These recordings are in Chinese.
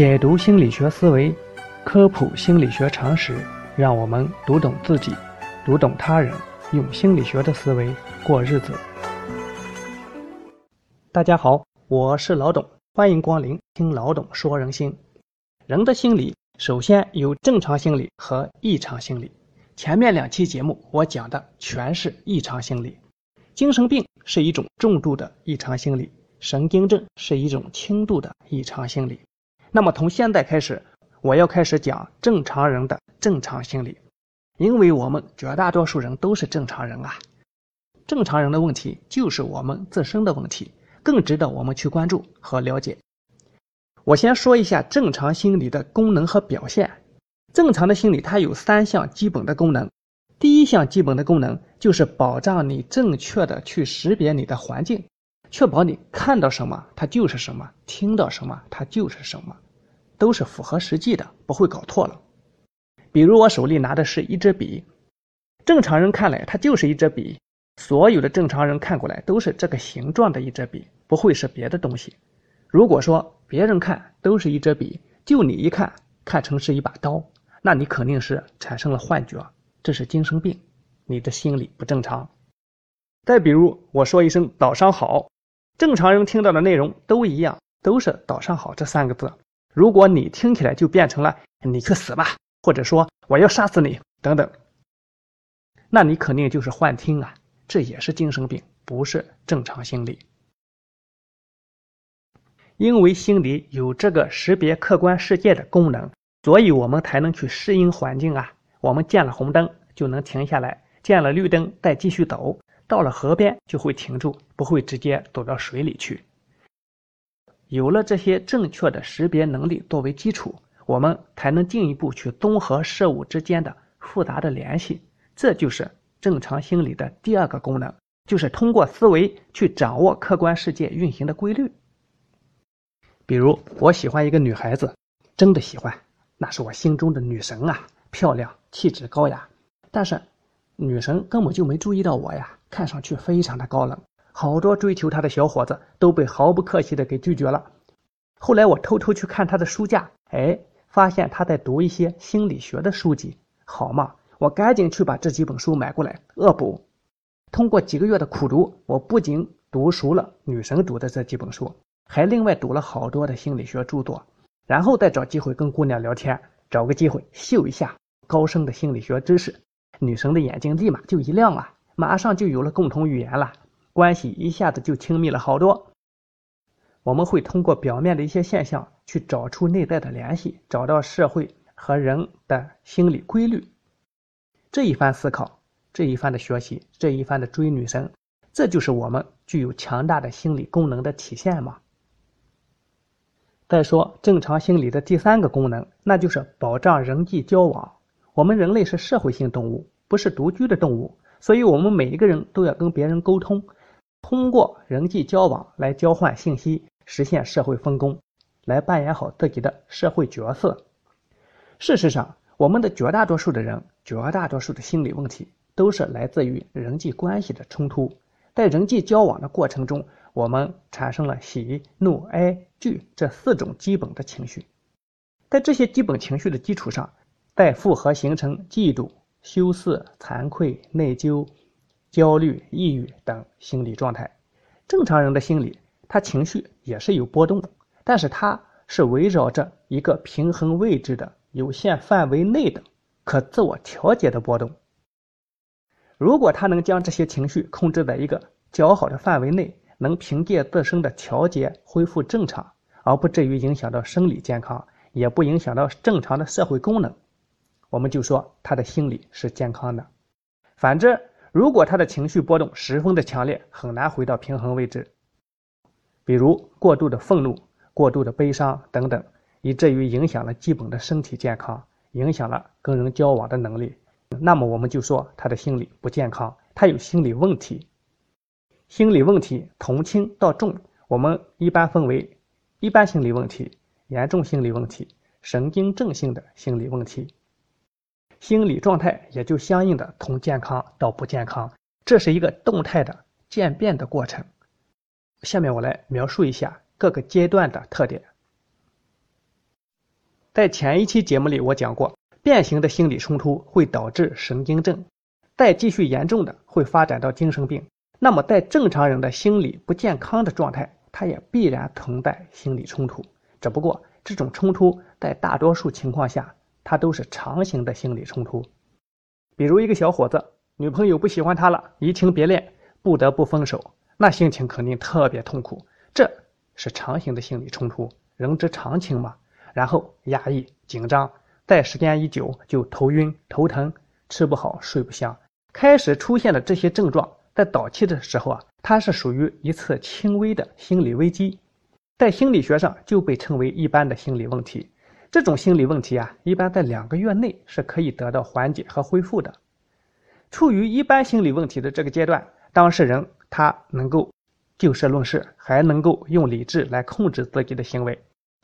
解读心理学思维，科普心理学常识，让我们读懂自己，读懂他人，用心理学的思维过日子。大家好，我是老董，欢迎光临听老董说人心。人的心理首先有正常心理和异常心理。前面两期节目我讲的全是异常心理，精神病是一种重度的异常心理，神经症是一种轻度的异常心理。那么从现在开始，我要开始讲正常人的正常心理，因为我们绝大多数人都是正常人啊。正常人的问题就是我们自身的问题，更值得我们去关注和了解。我先说一下正常心理的功能和表现。正常的心理它有三项基本的功能，第一项基本的功能就是保障你正确的去识别你的环境。确保你看到什么，它就是什么；听到什么，它就是什么，都是符合实际的，不会搞错了。比如我手里拿的是一支笔，正常人看来它就是一支笔，所有的正常人看过来都是这个形状的一支笔，不会是别的东西。如果说别人看都是一支笔，就你一看看成是一把刀，那你肯定是产生了幻觉，这是精神病，你的心理不正常。再比如我说一声早上好。正常人听到的内容都一样，都是“早上好”这三个字。如果你听起来就变成了“你去死吧”，或者说“我要杀死你”等等，那你肯定就是幻听啊，这也是精神病，不是正常心理。因为心理有这个识别客观世界的功能，所以我们才能去适应环境啊。我们见了红灯就能停下来，见了绿灯再继续走。到了河边就会停住，不会直接走到水里去。有了这些正确的识别能力作为基础，我们才能进一步去综合事物之间的复杂的联系。这就是正常心理的第二个功能，就是通过思维去掌握客观世界运行的规律。比如，我喜欢一个女孩子，真的喜欢，那是我心中的女神啊，漂亮，气质高雅。但是，女神根本就没注意到我呀。看上去非常的高冷，好多追求她的小伙子都被毫不客气的给拒绝了。后来我偷偷去看她的书架，哎，发现她在读一些心理学的书籍。好嘛，我赶紧去把这几本书买过来恶补。通过几个月的苦读，我不仅读熟了女神读的这几本书，还另外读了好多的心理学著作，然后再找机会跟姑娘聊天，找个机会秀一下高深的心理学知识，女神的眼睛立马就一亮了！马上就有了共同语言了，关系一下子就亲密了好多。我们会通过表面的一些现象去找出内在的联系，找到社会和人的心理规律。这一番思考，这一番的学习，这一番的追女神，这就是我们具有强大的心理功能的体现吗？再说正常心理的第三个功能，那就是保障人际交往。我们人类是社会性动物，不是独居的动物。所以，我们每一个人都要跟别人沟通，通过人际交往来交换信息，实现社会分工，来扮演好自己的社会角色。事实上，我们的绝大多数的人，绝大多数的心理问题，都是来自于人际关系的冲突。在人际交往的过程中，我们产生了喜、怒、哀、惧这四种基本的情绪，在这些基本情绪的基础上，再复合形成嫉妒。羞涩、惭愧、内疚、焦虑、抑郁等心理状态。正常人的心理，他情绪也是有波动的，但是他是围绕着一个平衡位置的有限范围内的可自我调节的波动。如果他能将这些情绪控制在一个较好的范围内，能凭借自身的调节恢复正常，而不至于影响到生理健康，也不影响到正常的社会功能。我们就说他的心理是健康的，反之，如果他的情绪波动十分的强烈，很难回到平衡位置。比如过度的愤怒、过度的悲伤等等，以至于影响了基本的身体健康，影响了跟人交往的能力。那么我们就说他的心理不健康，他有心理问题。心理问题从轻到重，我们一般分为一般心理问题、严重心理问题、神经症性的心理问题。心理状态也就相应的从健康到不健康，这是一个动态的渐变的过程。下面我来描述一下各个阶段的特点。在前一期节目里我讲过，变形的心理冲突会导致神经症，再继续严重的会发展到精神病。那么在正常人的心理不健康的状态，它也必然存在心理冲突，只不过这种冲突在大多数情况下，它都是长形的心理冲突。比如一个小伙子，女朋友不喜欢他了，移情别恋，不得不分手，那心情肯定特别痛苦。这是长形的心理冲突，人之常情嘛。然后压抑、紧张，再时间一久就头晕、头疼，吃不好、睡不香。开始出现的这些症状，在早期的时候啊，它是属于一次轻微的心理危机，在心理学上就被称为一般的心理问题。这种心理问题啊，一般在两个月内是可以得到缓解和恢复的。处于一般心理问题的这个阶段，当事人他能够就事论事，还能够用理智来控制自己的行为，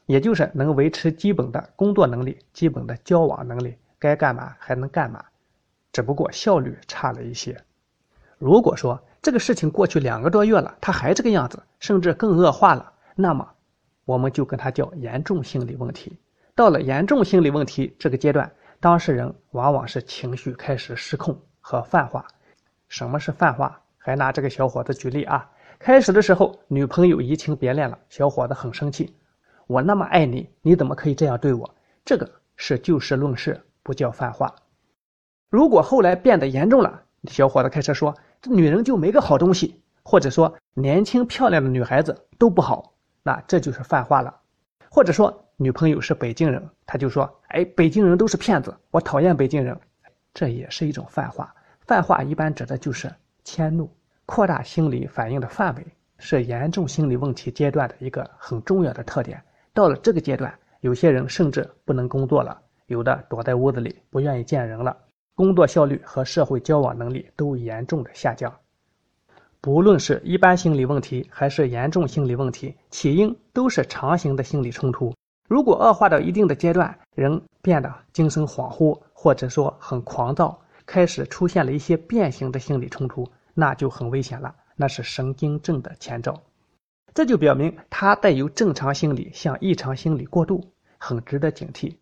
也就是能维持基本的工作能力、基本的交往能力，该干嘛还能干嘛，只不过效率差了一些。如果说这个事情过去两个多月了，他还这个样子，甚至更恶化了，那么我们就跟他叫严重心理问题。到了严重心理问题这个阶段，当事人往往是情绪开始失控和泛化。什么是泛化？还拿这个小伙子举例啊。开始的时候，女朋友移情别恋了，小伙子很生气。我那么爱你，你怎么可以这样对我？这个是就事论事，不叫泛化。如果后来变得严重了，小伙子开始说这女人就没个好东西，或者说年轻漂亮的女孩子都不好，那这就是泛化了。或者说。女朋友是北京人，他就说：“哎，北京人都是骗子，我讨厌北京人。”这也是一种泛化。泛化一般指的就是迁怒、扩大心理反应的范围，是严重心理问题阶段的一个很重要的特点。到了这个阶段，有些人甚至不能工作了，有的躲在屋子里不愿意见人了，工作效率和社会交往能力都严重的下降。不论是一般心理问题还是严重心理问题，起因都是长形的心理冲突。如果恶化到一定的阶段，人变得精神恍惚，或者说很狂躁，开始出现了一些变形的心理冲突，那就很危险了，那是神经症的前兆。这就表明他带有正常心理向异常心理过渡，很值得警惕。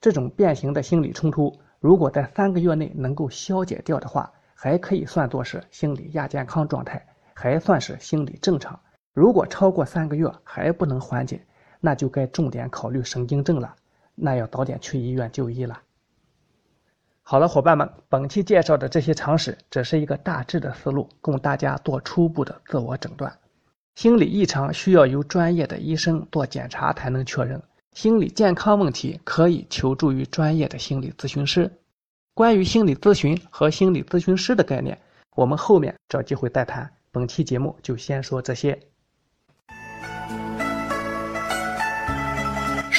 这种变形的心理冲突，如果在三个月内能够消解掉的话，还可以算作是心理亚健康状态，还算是心理正常。如果超过三个月还不能缓解，那就该重点考虑神经症了，那要早点去医院就医了。好了，伙伴们，本期介绍的这些常识只是一个大致的思路，供大家做初步的自我诊断。心理异常需要由专业的医生做检查才能确认，心理健康问题可以求助于专业的心理咨询师。关于心理咨询和心理咨询师的概念，我们后面找机会再谈。本期节目就先说这些。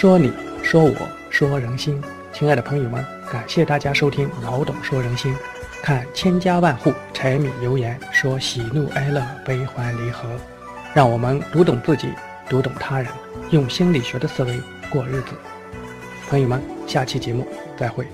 说你，说我，说人心，亲爱的朋友们，感谢大家收听老董说人心。看千家万户，柴米油盐，说喜怒哀乐，悲欢离合，让我们读懂自己，读懂他人，用心理学的思维过日子。朋友们，下期节目再会。